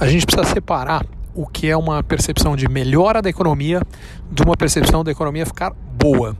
a gente precisa separar o que é uma percepção de melhora da economia de uma percepção da economia ficar boa.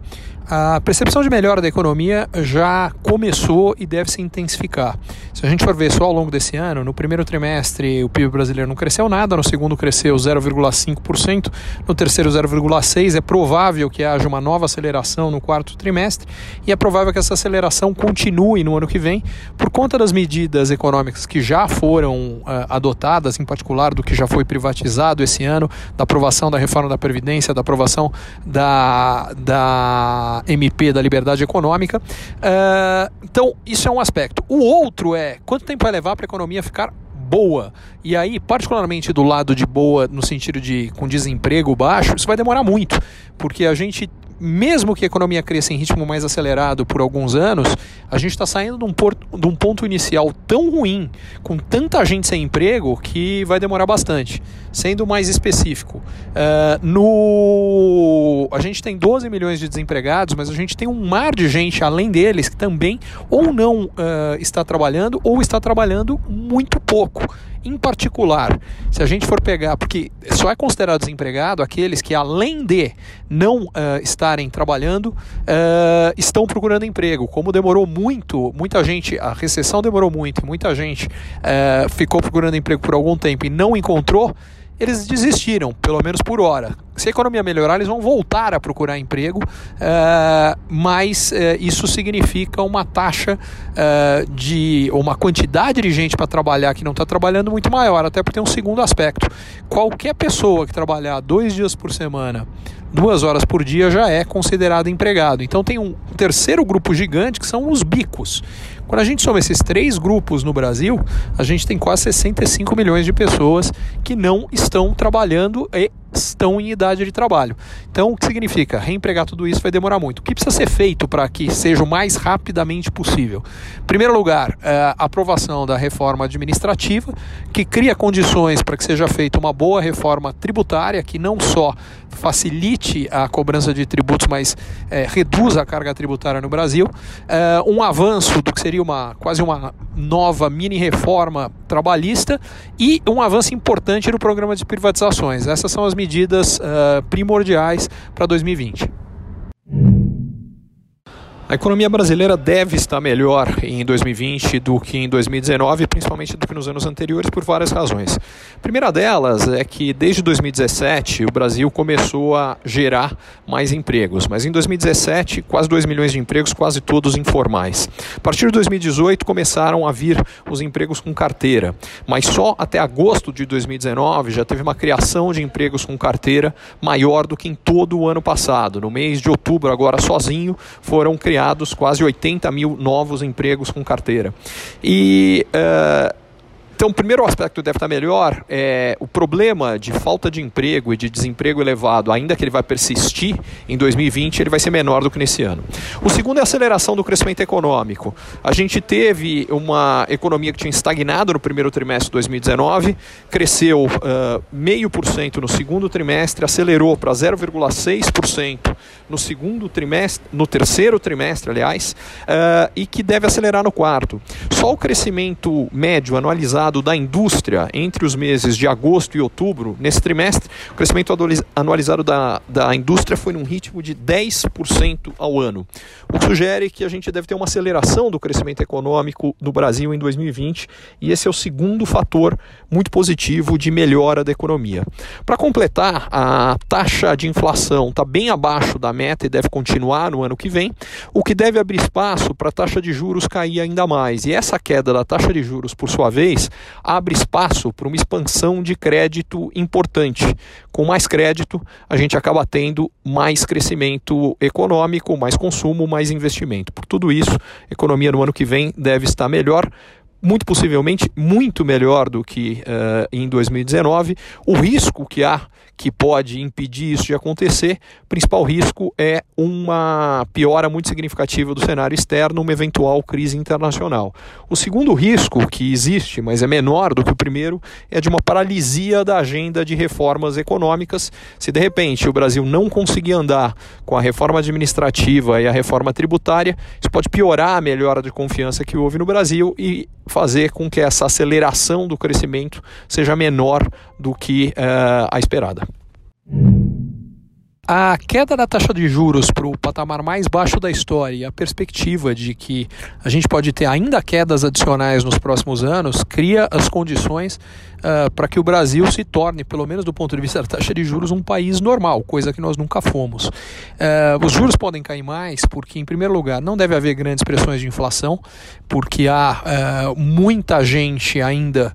A percepção de melhora da economia já começou e deve se intensificar. Se a gente for ver só ao longo desse ano, no primeiro trimestre o PIB brasileiro não cresceu nada, no segundo cresceu 0,5%, no terceiro 0,6%. É provável que haja uma nova aceleração no quarto trimestre e é provável que essa aceleração continue no ano que vem por conta das medidas econômicas que já foram uh, adotadas, em particular do que já foi privatizado esse ano, da aprovação da reforma da Previdência, da aprovação da, da MP da liberdade econômica. Uh, então, isso é um aspecto. O outro é quanto tempo vai levar para a economia ficar boa. E aí, particularmente do lado de boa, no sentido de com desemprego baixo, isso vai demorar muito, porque a gente mesmo que a economia cresça em ritmo mais acelerado por alguns anos, a gente está saindo de um, porto, de um, ponto inicial tão ruim, com tanta gente sem emprego, que vai demorar bastante. Sendo mais específico, uh, no... a gente tem 12 milhões de desempregados, mas a gente tem um mar de gente além deles que também ou não uh, está trabalhando ou está trabalhando muito pouco. Em particular, se a gente for pegar, porque só é considerado desempregado aqueles que, além de não uh, estarem trabalhando, uh, estão procurando emprego. Como demorou muito, muita gente, a recessão demorou muito, muita gente uh, ficou procurando emprego por algum tempo e não encontrou eles desistiram, pelo menos por hora. A economia melhorar, eles vão voltar a procurar emprego, uh, mas uh, isso significa uma taxa uh, de, uma quantidade de gente para trabalhar que não está trabalhando muito maior, até porque tem um segundo aspecto. Qualquer pessoa que trabalhar dois dias por semana, duas horas por dia, já é considerado empregado. Então tem um terceiro grupo gigante que são os bicos. Quando a gente soma esses três grupos no Brasil, a gente tem quase 65 milhões de pessoas que não estão trabalhando e estão em idade de trabalho. Então, o que significa? Reempregar tudo isso vai demorar muito. O que precisa ser feito para que seja o mais rapidamente possível? Em primeiro lugar, é, a aprovação da reforma administrativa, que cria condições para que seja feita uma boa reforma tributária, que não só facilite a cobrança de tributos, mas é, reduza a carga tributária no Brasil. É, um avanço do que seria uma quase uma nova mini reforma trabalhista e um avanço importante no programa de privatizações. Essas são as medidas uh, primordiais para 2020. A economia brasileira deve estar melhor em 2020 do que em 2019, principalmente do que nos anos anteriores, por várias razões. A primeira delas é que desde 2017 o Brasil começou a gerar mais empregos, mas em 2017 quase 2 milhões de empregos, quase todos informais. A partir de 2018 começaram a vir os empregos com carteira, mas só até agosto de 2019 já teve uma criação de empregos com carteira maior do que em todo o ano passado. No mês de outubro, agora sozinho, foram criados criados quase 80 mil novos empregos com carteira. E uh, então, o primeiro aspecto deve estar melhor é o problema de falta de emprego e de desemprego elevado, ainda que ele vai persistir em 2020, ele vai ser menor do que nesse ano. O segundo é a aceleração do crescimento econômico. A gente teve uma economia que tinha estagnado no primeiro trimestre de 2019, cresceu uh, meio por cento no segundo trimestre, acelerou para 0,6% no segundo trimestre, no terceiro trimestre, aliás, uh, e que deve acelerar no quarto. Só o crescimento médio anualizado da indústria entre os meses de agosto e outubro, nesse trimestre, o crescimento anualizado da, da indústria foi num ritmo de 10% ao ano, o que sugere que a gente deve ter uma aceleração do crescimento econômico no Brasil em 2020, e esse é o segundo fator muito positivo de melhora da economia. Para completar, a taxa de inflação está bem abaixo da meta e deve continuar no ano que vem, o que deve abrir espaço para a taxa de juros cair ainda mais. E essa queda da taxa de juros, por sua vez, abre espaço para uma expansão de crédito importante. Com mais crédito, a gente acaba tendo mais crescimento econômico, mais consumo, mais investimento. Por tudo isso, a economia no ano que vem deve estar melhor muito possivelmente muito melhor do que uh, em 2019. O risco que há, que pode impedir isso de acontecer. O principal risco é uma piora muito significativa do cenário externo, uma eventual crise internacional. O segundo risco que existe, mas é menor do que o primeiro, é de uma paralisia da agenda de reformas econômicas. Se de repente o Brasil não conseguir andar com a reforma administrativa e a reforma tributária, isso pode piorar a melhora de confiança que houve no Brasil e fazer com que essa aceleração do crescimento seja menor do que uh, a esperada. A queda da taxa de juros para o patamar mais baixo da história e a perspectiva de que a gente pode ter ainda quedas adicionais nos próximos anos cria as condições uh, para que o Brasil se torne, pelo menos do ponto de vista da taxa de juros, um país normal, coisa que nós nunca fomos. Uh, os juros podem cair mais porque, em primeiro lugar, não deve haver grandes pressões de inflação, porque há uh, muita gente ainda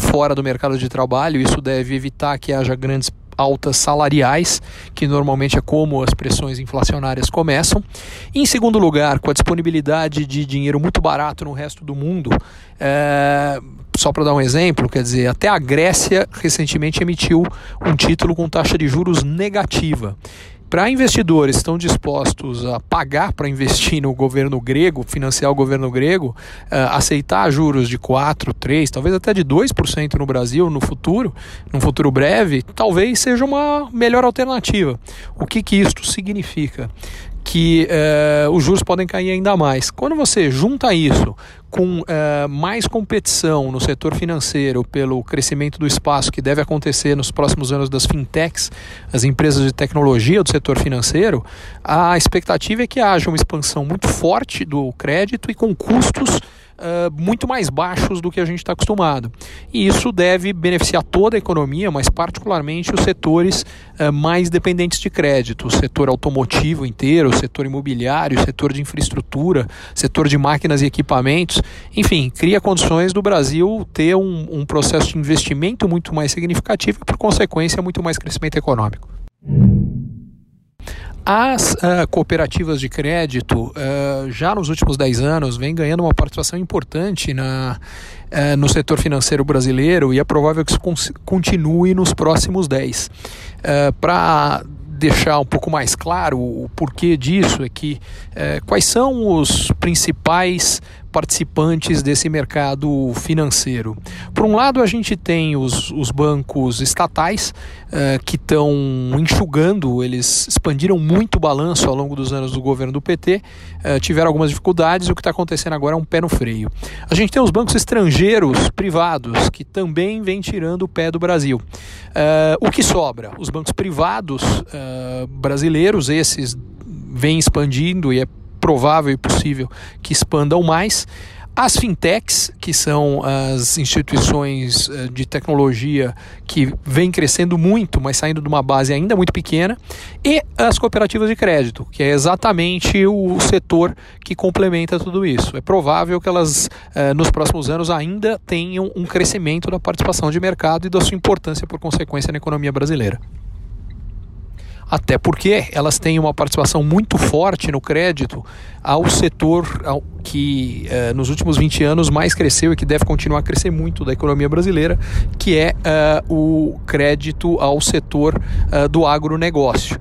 fora do mercado de trabalho, isso deve evitar que haja grandes altas salariais, que normalmente é como as pressões inflacionárias começam. em segundo lugar, com a disponibilidade de dinheiro muito barato no resto do mundo, é, só para dar um exemplo, quer dizer, até a Grécia recentemente emitiu um título com taxa de juros negativa para investidores que estão dispostos a pagar para investir no governo grego, financiar o governo grego, uh, aceitar juros de 4, 3, talvez até de 2% no Brasil no futuro, num futuro breve, talvez seja uma melhor alternativa. O que, que isto significa? que uh, os juros podem cair ainda mais. Quando você junta isso com uh, mais competição no setor financeiro pelo crescimento do espaço que deve acontecer nos próximos anos das fintechs, as empresas de tecnologia do setor financeiro, a expectativa é que haja uma expansão muito forte do crédito e com custos uh, muito mais baixos do que a gente está acostumado. E isso deve beneficiar toda a economia, mas particularmente os setores uh, mais dependentes de crédito, o setor automotivo inteiro, o setor imobiliário, o setor de infraestrutura, setor de máquinas e equipamentos. Enfim, cria condições do Brasil ter um, um processo de investimento muito mais significativo e, por consequência, muito mais crescimento econômico. As uh, cooperativas de crédito, uh, já nos últimos 10 anos, vêm ganhando uma participação importante na, uh, no setor financeiro brasileiro e é provável que isso continue nos próximos 10. Para deixar um pouco mais claro o porquê disso, é que quais são os principais participantes desse mercado financeiro. Por um lado, a gente tem os, os bancos estatais uh, que estão enxugando, eles expandiram muito o balanço ao longo dos anos do governo do PT, uh, eh, tiveram algumas dificuldades, o que está acontecendo agora é um pé no freio. A gente tem os bancos estrangeiros privados que também vêm tirando o pé do Brasil. Uh, o que sobra? Os bancos privados brasileiros, esses vêm expandindo e é provável e possível que expandam mais. As fintechs, que são as instituições eh, de tecnologia que vêm crescendo muito, mas saindo de uma base ainda muito pequena, e as cooperativas de crédito, que é exatamente o setor que complementa tudo isso. É provável que elas, eh, nos próximos anos, ainda tenham um crescimento da participação de mercado e da sua importância, por consequência, na economia brasileira até porque elas têm uma participação muito forte no crédito ao setor ao, que uh, nos últimos 20 anos mais cresceu e que deve continuar a crescer muito da economia brasileira, que é uh, o crédito ao setor uh, do agronegócio.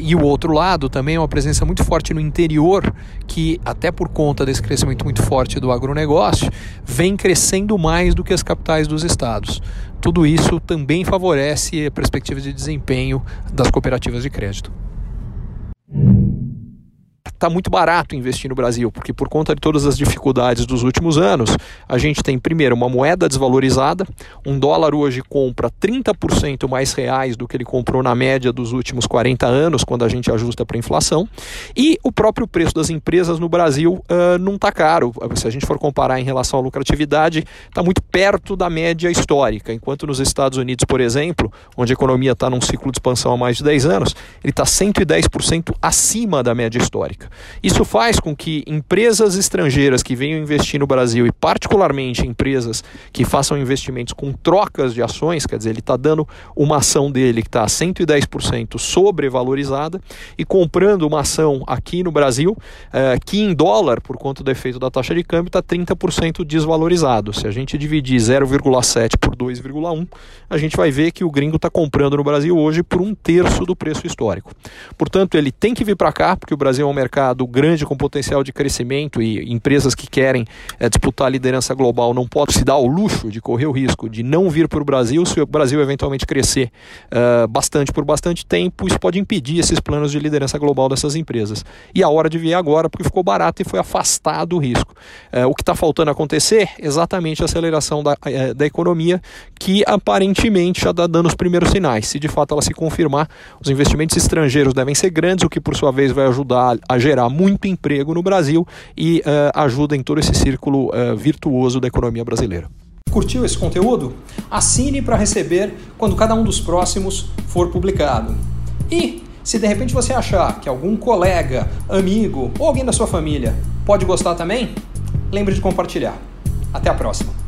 e o outro lado também é uma presença muito forte no interior, que até por conta desse crescimento muito forte do agronegócio, vem crescendo mais do que as capitais dos estados. Tudo isso também favorece a perspectiva de desempenho das cooperativas de crédito está muito barato investir no Brasil, porque por conta de todas as dificuldades dos últimos anos, a gente tem primeiro uma moeda desvalorizada, um dólar hoje compra 30% mais reais do que ele comprou na média dos últimos 40 anos, quando a gente ajusta para a inflação, e o próprio preço das empresas no Brasil uh, não está caro. Se a gente for comparar em relação à lucratividade, está muito perto da média histórica, enquanto nos Estados Unidos, por exemplo, onde a economia está num ciclo de expansão há mais de 10 anos, ele está 110% acima da média histórica. Isso faz com que empresas estrangeiras que venham investir no Brasil, e particularmente empresas que façam investimentos com trocas de ações, quer dizer, ele está dando uma ação dele que está 110% sobrevalorizada e comprando uma ação aqui no Brasil eh, que em dólar, por conta do efeito da taxa de câmbio, está 30% desvalorizado. Se a gente dividir 0,7 por 2,1, a gente vai ver que o gringo está comprando no Brasil hoje por um terço do preço histórico. Portanto, ele tem que vir para cá, porque o Brasil é um mercado grande com potencial de crescimento e empresas que querem é, disputar a liderança global não podem se dar o luxo de correr o risco de não vir para o Brasil se o Brasil eventualmente crescer uh, bastante por bastante tempo. Isso pode impedir esses planos de liderança global dessas empresas. E a hora de vir agora, porque ficou barato e foi afastado o risco. Uh, o que está faltando acontecer? Exatamente a aceleração da, uh, da economia, que aparentemente já está dando os primeiros sinais. Se de fato ela se confirmar, os investimentos estrangeiros devem ser grandes, o que por sua vez vai ajudar a gerar muito emprego no Brasil e ajuda em todo esse círculo virtuoso da economia brasileira. Curtiu esse conteúdo? Assine para receber quando cada um dos próximos for publicado. E se de repente você achar que algum colega, amigo ou alguém da sua família pode gostar também, lembre de compartilhar. Até a próxima!